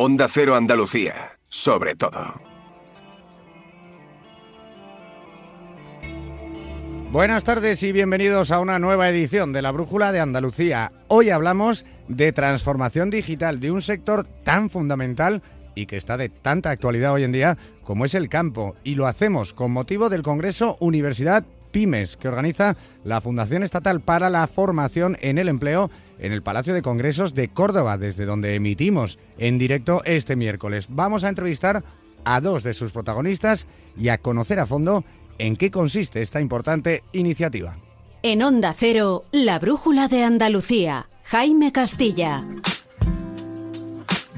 Onda Cero Andalucía, sobre todo. Buenas tardes y bienvenidos a una nueva edición de la Brújula de Andalucía. Hoy hablamos de transformación digital de un sector tan fundamental y que está de tanta actualidad hoy en día como es el campo. Y lo hacemos con motivo del Congreso Universidad Pymes, que organiza la Fundación Estatal para la Formación en el Empleo en el Palacio de Congresos de Córdoba, desde donde emitimos en directo este miércoles. Vamos a entrevistar a dos de sus protagonistas y a conocer a fondo en qué consiste esta importante iniciativa. En Onda Cero, la Brújula de Andalucía, Jaime Castilla.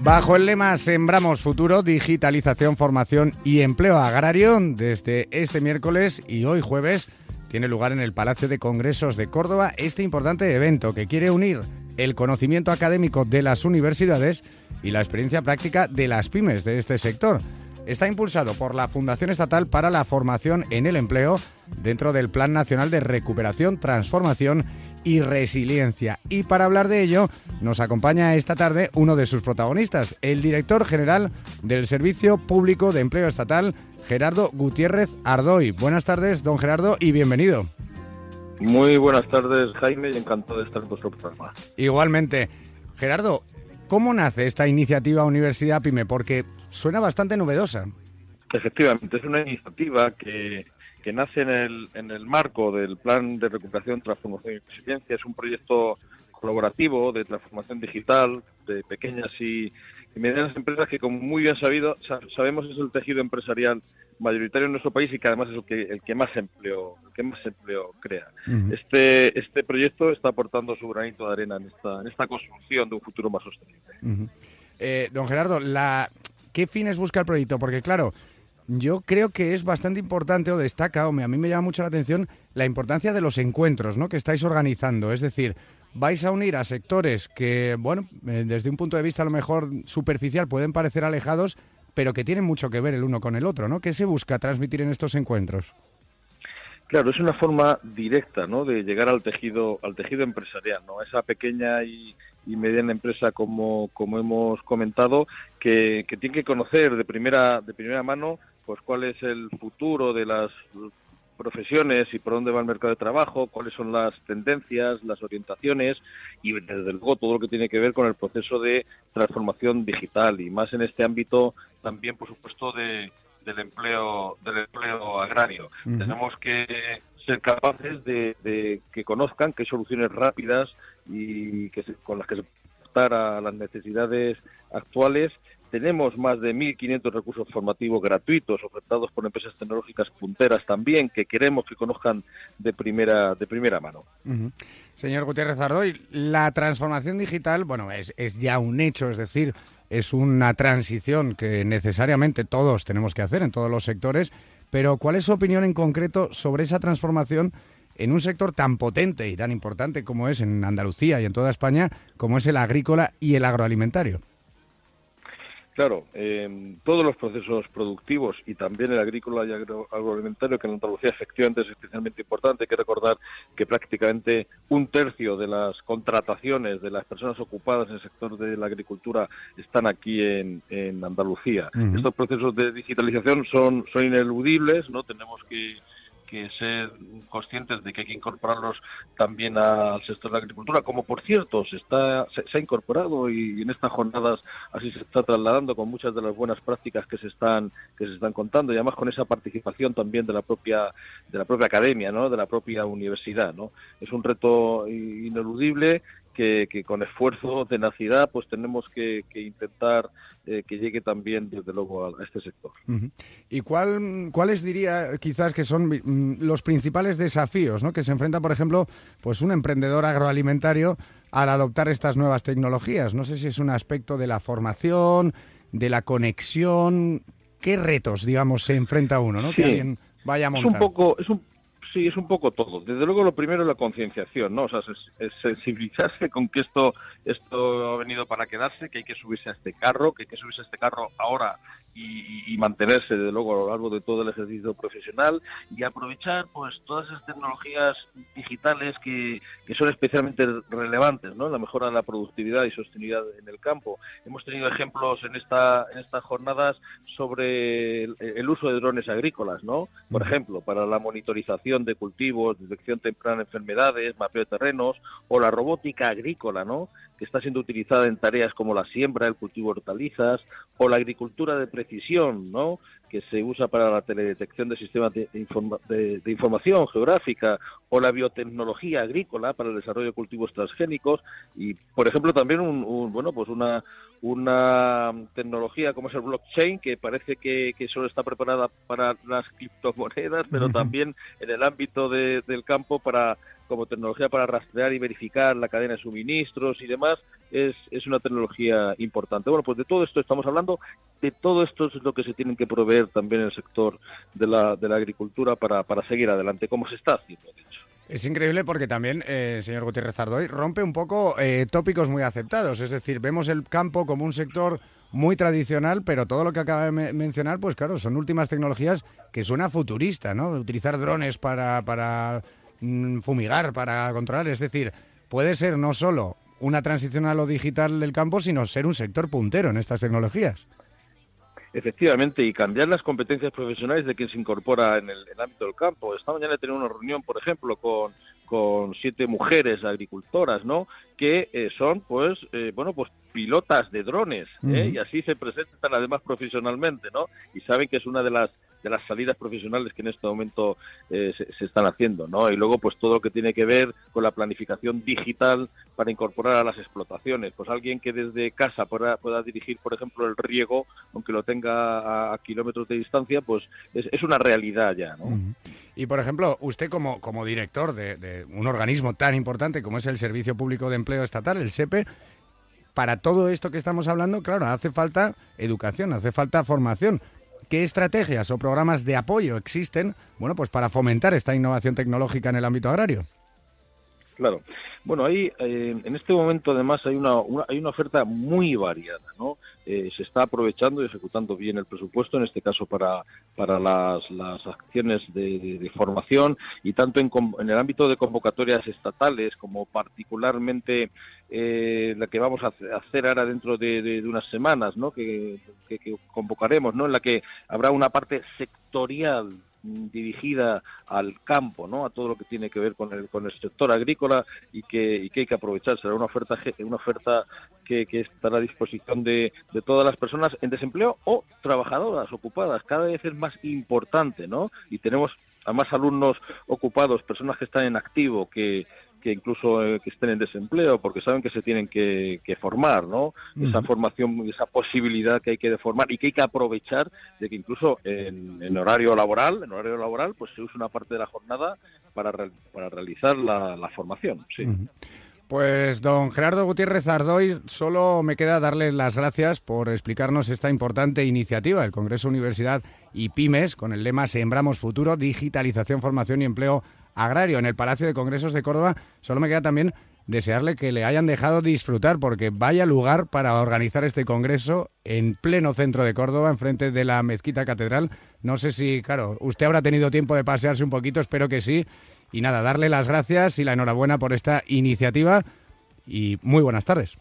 Bajo el lema Sembramos Futuro, Digitalización, Formación y Empleo Agrario, desde este miércoles y hoy jueves tiene lugar en el Palacio de Congresos de Córdoba este importante evento que quiere unir el conocimiento académico de las universidades y la experiencia práctica de las pymes de este sector. Está impulsado por la Fundación Estatal para la Formación en el Empleo dentro del Plan Nacional de Recuperación, Transformación y Resiliencia. Y para hablar de ello, nos acompaña esta tarde uno de sus protagonistas, el director general del Servicio Público de Empleo Estatal, Gerardo Gutiérrez Ardoy. Buenas tardes, don Gerardo, y bienvenido. Muy buenas tardes, Jaime, y encantado de estar en vuestro programa. Igualmente. Gerardo, ¿cómo nace esta iniciativa Universidad Pyme? Porque suena bastante novedosa. Efectivamente, es una iniciativa que, que nace en el, en el marco del Plan de Recuperación, Transformación y Resiliencia. Es un proyecto colaborativo de transformación digital de pequeñas y, medianas empresas que, como muy bien sabido, sabemos es el tejido empresarial mayoritario en nuestro país y que además es el que, el que más empleo el que más empleo crea. Este este proyecto está aportando su granito de arena en esta en esta construcción de un futuro más sostenible. Eh, don Gerardo, la, ¿Qué fines busca el proyecto? Porque claro, yo creo que es bastante importante o destaca, o a mí me llama mucho la atención, la importancia de los encuentros ¿no? que estáis organizando. Es decir, vais a unir a sectores que, bueno, eh, desde un punto de vista a lo mejor superficial pueden parecer alejados, pero que tienen mucho que ver el uno con el otro, ¿no? ¿Qué se busca transmitir en estos encuentros? Claro, es una forma directa, ¿no? De llegar al tejido, al tejido empresarial, ¿no? Esa pequeña y, mediana empresa, como, como hemos comentado, que, que, tiene que conocer de primera, de primera mano, pues cuál es el futuro de las profesiones y por dónde va el mercado de trabajo, cuáles son las tendencias, las orientaciones y desde luego todo lo que tiene que ver con el proceso de transformación digital y más en este ámbito también por supuesto de, del empleo del empleo agrario. Tenemos que ser capaces de, que conozcan que hay soluciones rápidas y que con las que se adaptar a las necesidades actuales. Tenemos más de 1.500 recursos formativos gratuitos ofertados por empresas tecnológicas punteras también que queremos que conozcan de primera de primera mano. Señor Gutiérrez Ardoy, la transformación digital, bueno, es, es ya un hecho, es decir, es una transición que necesariamente todos tenemos que hacer en todos los sectores, pero ¿cuál es su opinión en concreto sobre esa transformación en un sector tan potente y tan importante como es en Andalucía y en toda España, como es el agrícola y el agroalimentario? Claro, todos los procesos productivos y también el agrícola y agroalimentario, que en Andalucía efectivamente es especialmente importante, hay que recordar que prácticamente un tercio de las contrataciones de las personas ocupadas en el sector de la agricultura están aquí en, Andalucía. Estos procesos de digitalización son, son ineludibles, no tenemos que que ser conscientes de que hay que incorporarlos también al sector de la agricultura, como por cierto se está se, ha incorporado y en estas jornadas así se está trasladando con muchas de las buenas prácticas que se están que se están contando y además con esa participación también de la propia de la propia academia, ¿no? de la propia universidad, ¿no? Es un reto ineludible que, con esfuerzo, tenacidad, pues tenemos que, intentar eh, que llegue también, desde luego, a, este sector. ¿Y cuál, cuáles diría quizás que son mm, los principales desafíos ¿no? que se enfrenta, por ejemplo, pues un emprendedor agroalimentario al adoptar estas nuevas tecnologías? No sé si es un aspecto de la formación, de la conexión. ¿Qué retos, digamos, se enfrenta uno, ¿no? Que alguien vaya a montar. Es un poco, es un, Sí, es un poco todo. Desde luego lo primero es la concienciación, ¿no? O sea, sensibilizarse con que esto, esto ha venido para quedarse, que hay que subirse a este carro, que hay que subirse a este carro ahora y, mantenerse, desde luego, a lo largo de todo el ejercicio profesional y aprovechar pues todas esas tecnologías digitales que, que son especialmente relevantes, ¿no? La mejora de la productividad y sostenibilidad en el campo. Hemos tenido ejemplos en esta en estas jornadas sobre el, uso de drones agrícolas, ¿no? Por ejemplo, para la monitorización de cultivos, detección temprana de enfermedades, mapeo de terrenos o la robótica agrícola, ¿no? que está siendo utilizada en tareas como la siembra, el cultivo de hortalizas o la agricultura de precisión, ¿no? que se usa para la teledetección de sistemas de, información geográfica o la biotecnología agrícola para el desarrollo de cultivos transgénicos y por ejemplo también un, bueno pues una una tecnología como es el blockchain que parece que, solo está preparada para las criptomonedas pero también en el ámbito del campo para como tecnología para rastrear y verificar la cadena de suministros y demás, es, es una tecnología importante. Bueno, pues de todo esto estamos hablando, de todo esto es lo que se tienen que proveer también el sector de la, de la agricultura para, para seguir adelante, como se está haciendo, de. Es increíble porque también, eh, señor Gutiérrez Zardoy, rompe un poco eh, tópicos muy aceptados. Es decir, vemos el campo como un sector muy tradicional, pero todo lo que acaba de mencionar, pues claro, son últimas tecnologías que suena futurista, ¿no? Utilizar drones para, fumigar, para controlar. Es decir, puede ser no solo una transición a lo digital del campo, sino ser un sector puntero en estas tecnologías. Efectivamente, y cambiar las competencias profesionales de quien se incorpora en el, ámbito del campo. Esta mañana he tenido una reunión, por ejemplo, con, con siete mujeres agricultoras, ¿no? Que eh, son, pues, eh, bueno, pues pilotas de drones, ¿eh? y así se presentan además profesionalmente, ¿no? Y saben que es una de las de las salidas profesionales que en este momento eh, se, están haciendo, ¿no? Y luego, pues todo lo que tiene que ver con la planificación digital para incorporar a las explotaciones. Pues alguien que desde casa pueda, pueda dirigir, por ejemplo, el riego, aunque lo tenga a, kilómetros de distancia, pues es, una realidad ya, ¿no? Y, por ejemplo, usted como, como director de un organismo tan importante como es el Servicio Público de Empleo Estatal, el SEPE, para todo esto que estamos hablando, claro, hace falta educación, hace falta formación. ¿Qué estrategias o programas de apoyo existen bueno, pues para fomentar esta innovación tecnológica en el ámbito agrario? Claro. Bueno, ahí eh, en este momento además hay una, hay una oferta muy variada, ¿no? Eh, se está aprovechando y ejecutando bien el presupuesto, en este caso para, para las, las acciones de, formación y tanto en, en, el ámbito de convocatorias estatales como particularmente eh, la que vamos a hacer ahora dentro de, unas semanas, ¿no? Que, que, que, convocaremos, ¿no? En la que habrá una parte sectorial dirigida al campo, ¿no? A todo lo que tiene que ver con el, con el sector agrícola y que, y que hay que aprovechar. Será una oferta, una oferta que, que estará a disposición de, de todas las personas en desempleo o trabajadoras ocupadas. Cada vez es más importante, ¿no? Y tenemos a más alumnos ocupados, personas que están en activo, que, que incluso eh, que estén en desempleo, porque saben que se tienen que, formar, ¿no? Esa formación, esa posibilidad que hay que formar y que hay que aprovechar de que incluso en, horario laboral, en horario laboral, pues se usa una parte de la jornada para, para realizar la, formación, sí. Pues don Gerardo Gutiérrez Ardoy, solo me queda darle las gracias por explicarnos esta importante iniciativa del Congreso Universidad y Pymes con el lema Sembramos Futuro, Digitalización, Formación y Empleo Agrario en el Palacio de Congresos de Córdoba. Solo me queda también desearle que le hayan dejado disfrutar porque vaya lugar para organizar este congreso en pleno centro de Córdoba, enfrente de la mezquita catedral. No sé si, claro, usted habrá tenido tiempo de pasearse un poquito, espero que sí. Y nada, darle las gracias y la enhorabuena por esta iniciativa y muy buenas tardes.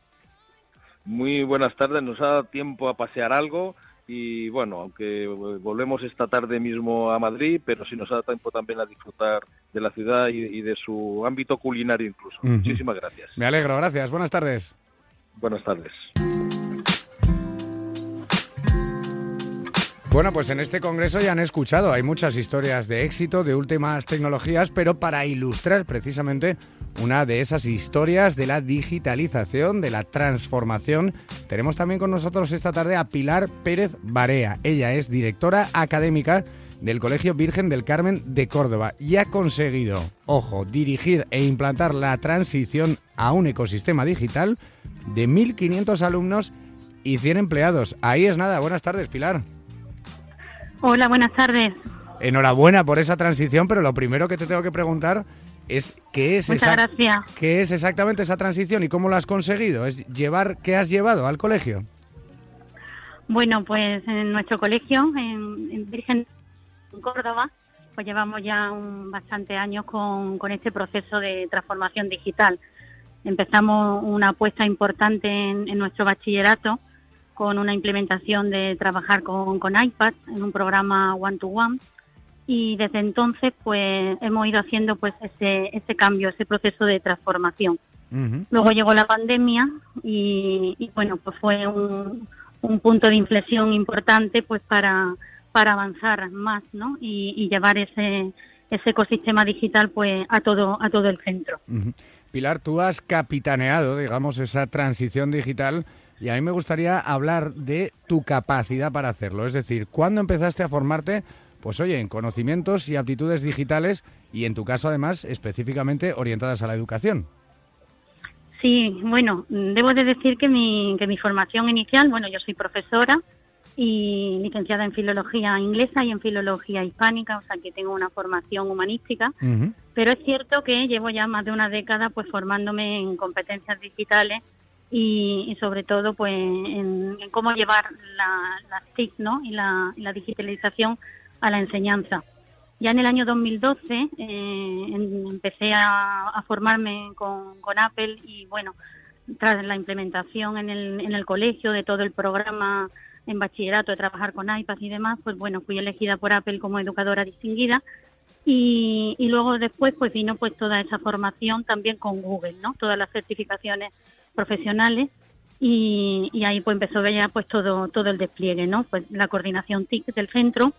Muy buenas tardes, nos ha dado tiempo a pasear algo y bueno, aunque volvemos esta tarde mismo a Madrid, pero sí nos da tiempo también a disfrutar de la ciudad y, de su ámbito culinario incluso. Muchísimas gracias. Me alegro, gracias. Buenas tardes. Buenas tardes. Bueno, pues en este congreso ya han escuchado, hay muchas historias de éxito, de últimas tecnologías, pero para ilustrar precisamente una de esas historias de la digitalización, de la transformación, tenemos también con nosotros esta tarde a Pilar Pérez Barea. Ella es directora académica del Colegio Virgen del Carmen de Córdoba y ha conseguido, ojo, dirigir e implantar la transición a un ecosistema digital de 1.500 alumnos y 100 empleados. Ahí es nada. Buenas tardes, Pilar. Hola, buenas tardes. Enhorabuena por esa transición, pero lo primero que te tengo que preguntar es qué es, qué es exactamente esa transición y cómo lo has conseguido. Es llevar qué has llevado al colegio. Bueno, pues en nuestro colegio, en, Virgen Córdoba, pues llevamos ya un, bastante años con, este proceso de transformación digital. Empezamos una apuesta importante en, nuestro bachillerato con una implementación de trabajar con, con iPad en un programa one-to-one y desde entonces pues hemos ido haciendo pues ese, ese cambio, ese proceso de transformación. Luego llegó la pandemia y bueno, pues fue un, un punto de inflexión importante pues para, para avanzar más ¿no? y, llevar ese, ese ecosistema digital pues a todo, a todo el centro. Pilar, tú has capitaneado, digamos, esa transición digital y a mí me gustaría hablar de tu capacidad para hacerlo. Es decir, ¿cuándo empezaste a formarte? Pues oye, en conocimientos y aptitudes digitales y en tu caso además específicamente orientadas a la educación. Sí, bueno, debo de decir que mi, que mi formación inicial, bueno, yo soy profesora y licenciada en filología inglesa y en filología hispánica, o sea que tengo una formación humanística, pero es cierto que llevo ya más de una década pues formándome en competencias digitales y, sobre todo pues en, cómo llevar la, las TIC ¿no? y la digitalización a la enseñanza. Ya en el año 2012 eh, empecé a, formarme con, Apple y bueno, tras la implementación en el, en el colegio de todo el programa en bachillerato de trabajar con iPad y demás, pues bueno, fui elegida por Apple como educadora distinguida y, y luego después pues vino pues toda esa formación también con Google, ¿no? Todas las certificaciones profesionales y, y ahí pues empezó ya pues todo todo el despliegue, ¿no? Pues la coordinación TIC del centro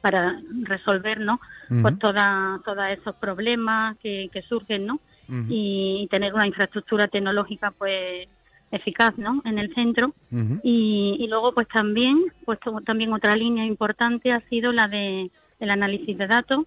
para resolver no pues toda, todos esos problemas que, surgen no y, tener una infraestructura tecnológica pues eficaz no en el centro. Y, y, luego pues también pues también otra línea importante ha sido la de el análisis de datos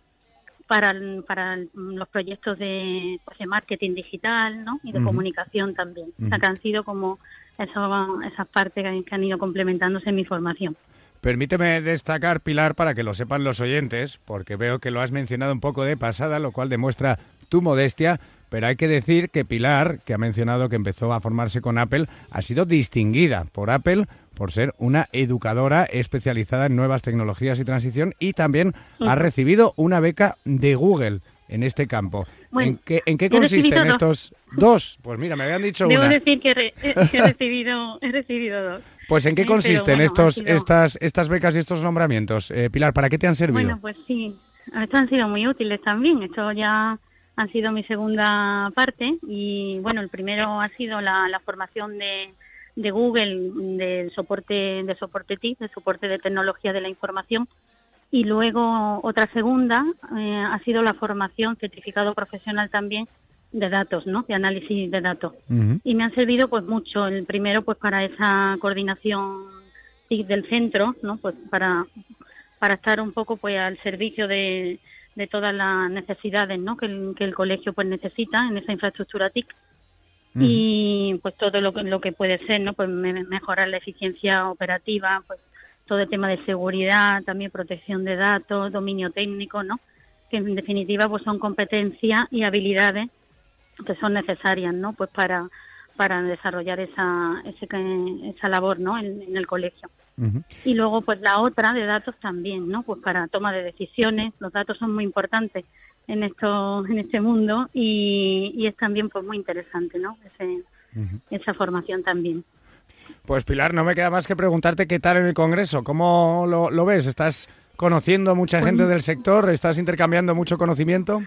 para, para los proyectos de, pues, de marketing digital ¿no? y de comunicación también. O sea, que han sido como eso, esas partes que han ido complementándose en mi formación. Permíteme destacar, Pilar, para que lo sepan los oyentes, porque veo que lo has mencionado un poco de pasada, lo cual demuestra tu modestia, pero hay que decir que Pilar, que ha mencionado que empezó a formarse con Apple, ha sido distinguida por Apple por ser una educadora especializada en nuevas tecnologías y transición y también ha recibido una beca de Google en este campo. ¿En qué, en qué consisten estos dos? Pues mira, me habían dicho Debo decir que he, recibido, he recibido dos. Pues ¿en qué consisten estos, estas, estas becas y estos nombramientos? Eh, Pilar, ¿para qué te han servido? Bueno, pues sí, estos han sido muy útiles también. Esto ya ha sido mi segunda parte y bueno, el primero ha sido la, la formación de, de Google del soporte de soporte TIC, de soporte de tecnología de la información y luego otra segunda eh, ha sido la formación certificado profesional también de datos, ¿no? De análisis de datos. Y me han servido pues mucho. El primero pues para esa coordinación del centro, ¿no? Pues para para estar un poco pues al servicio de, de todas las necesidades, ¿no? Que el, que el colegio pues necesita en esa infraestructura TIC. Y pues todo lo que, lo que puede ser, ¿no? Pues mejorar la eficiencia operativa, pues todo el tema de seguridad, también protección de datos, dominio técnico, ¿no? Que en definitiva pues son competencias y habilidades que son necesarias, ¿no? Pues para para desarrollar esa esa labor, ¿no? En, el colegio. Y luego pues la otra de datos también, ¿no? Pues para toma de decisiones, los datos son muy importantes en esto en este mundo y, y es también pues muy interesante, ¿no? Ese, Esa formación también. Pues Pilar, no me queda más que preguntarte qué tal en el Congreso, ¿cómo lo, ves? ¿Estás conociendo a mucha gente pues del sector? ¿Estás intercambiando mucho conocimiento?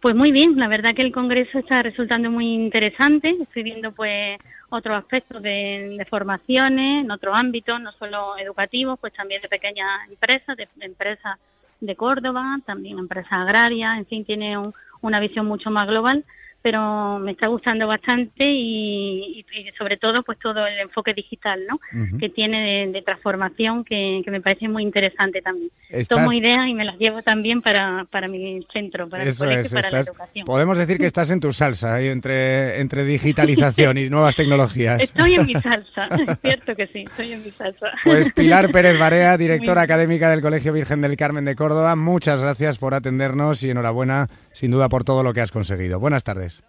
Pues muy bien, la verdad que el Congreso está resultando muy interesante. Estoy viendo pues otros aspectos de, formaciones en otros ámbitos, no solo educativos, pues también de pequeñas empresas, de, empresas de Córdoba, también empresas agrarias, en fin, tiene una visión mucho más global pero me está gustando bastante y, sobre todo pues todo el enfoque digital ¿no? que tiene de, transformación que, me parece muy interesante también. Tomo ideas y me las llevo también para, para mi centro, para el colegio y para la educación. Podemos decir que estás en tu salsa ahí entre, entre digitalización y nuevas tecnologías. Estoy en mi salsa, es cierto que sí, estoy en mi salsa. Pues Pilar Pérez Barea, directora académica del Colegio Virgen del Carmen de Córdoba, muchas gracias por atendernos y enhorabuena sin duda por todo lo que has conseguido. Buenas tardes.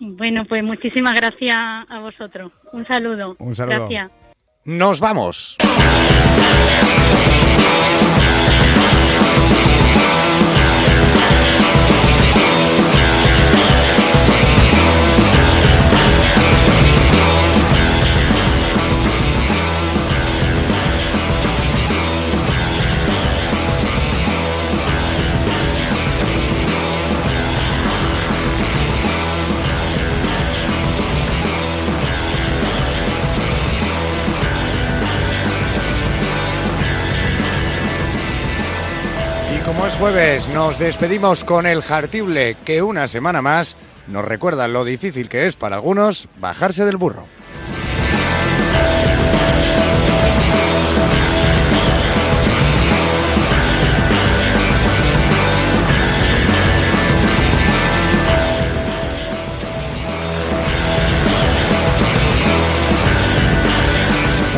Bueno, pues muchísimas gracias a vosotros. Un saludo. Un saludo. Gracias. nos vamos. Jueves, nos despedimos con el Jartible, que una semana más nos recuerda lo difícil que es para algunos bajarse del burro.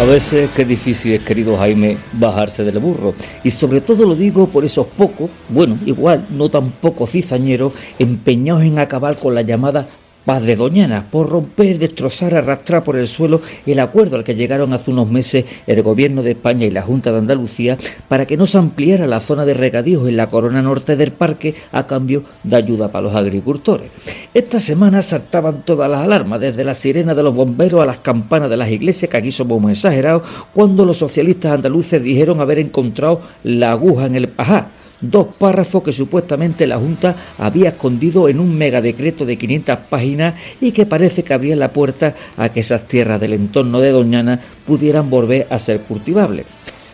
A veces qué difícil es, querido Jaime, bajarse del burro. Y sobre todo lo digo por esos pocos, bueno, igual, no tan pocos cizañeros, empeñados en acabar con la llamada Paz de Doñana, por romper, destrozar, arrastrar por el suelo el acuerdo al que llegaron hace unos meses el Gobierno de España y la Junta de Andalucía para que no se ampliara la zona de regadíos en la corona norte del parque a cambio de ayuda para los agricultores. Esta semana saltaban todas las alarmas, desde la sirena de los bomberos a las campanas de las iglesias, que aquí somos exagerados, cuando los socialistas andaluces dijeron haber encontrado la aguja en el pajá dos párrafos que supuestamente la Junta había escondido en un megadecreto de 500 páginas y que parece que abría la puerta a que esas tierras del entorno de Doñana pudieran volver a ser cultivables.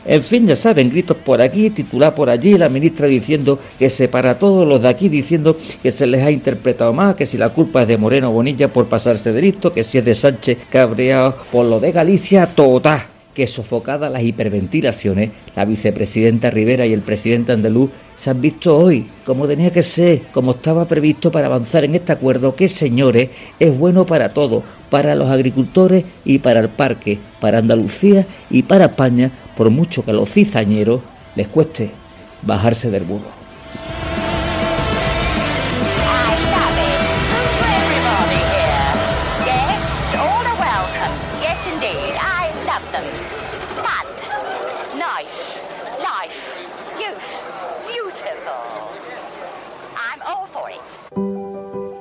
En fin, ya saben, gritos por aquí, titular por allí, la ministra diciendo que se para todos los de aquí, diciendo que se les ha interpretado más, que si la culpa es de Moreno Bonilla por pasarse de listo, que si es de Sánchez cabreado por lo de Galicia, total que sofocadas las hiperventilaciones, la vicepresidenta Rivera y el presidente andaluz se han visto hoy, como tenía que ser, como estaba previsto para avanzar en este acuerdo que, señores, es bueno para todos, para los agricultores y para el parque, para Andalucía y para España, por mucho que a los cizañeros les cueste bajarse del burro.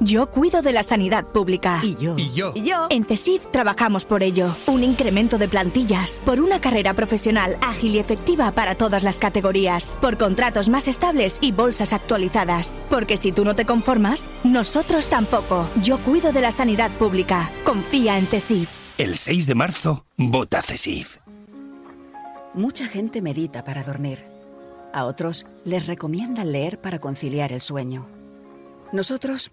Yo cuido de la sanidad pública. Y yo. Y yo. Y yo. En CESIF trabajamos por ello. Un incremento de plantillas. Por una carrera profesional ágil y efectiva para todas las categorías. Por contratos más estables y bolsas actualizadas. Porque si tú no te conformas, nosotros tampoco. Yo cuido de la sanidad pública. Confía en CESIF. El 6 de marzo, vota CESIF. Mucha gente medita para dormir. A otros les recomiendan leer para conciliar el sueño. Nosotros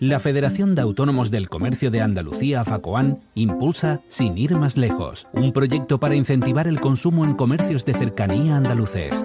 La Federación de Autónomos del Comercio de Andalucía, FACOAN, impulsa Sin ir más lejos, un proyecto para incentivar el consumo en comercios de cercanía andaluces.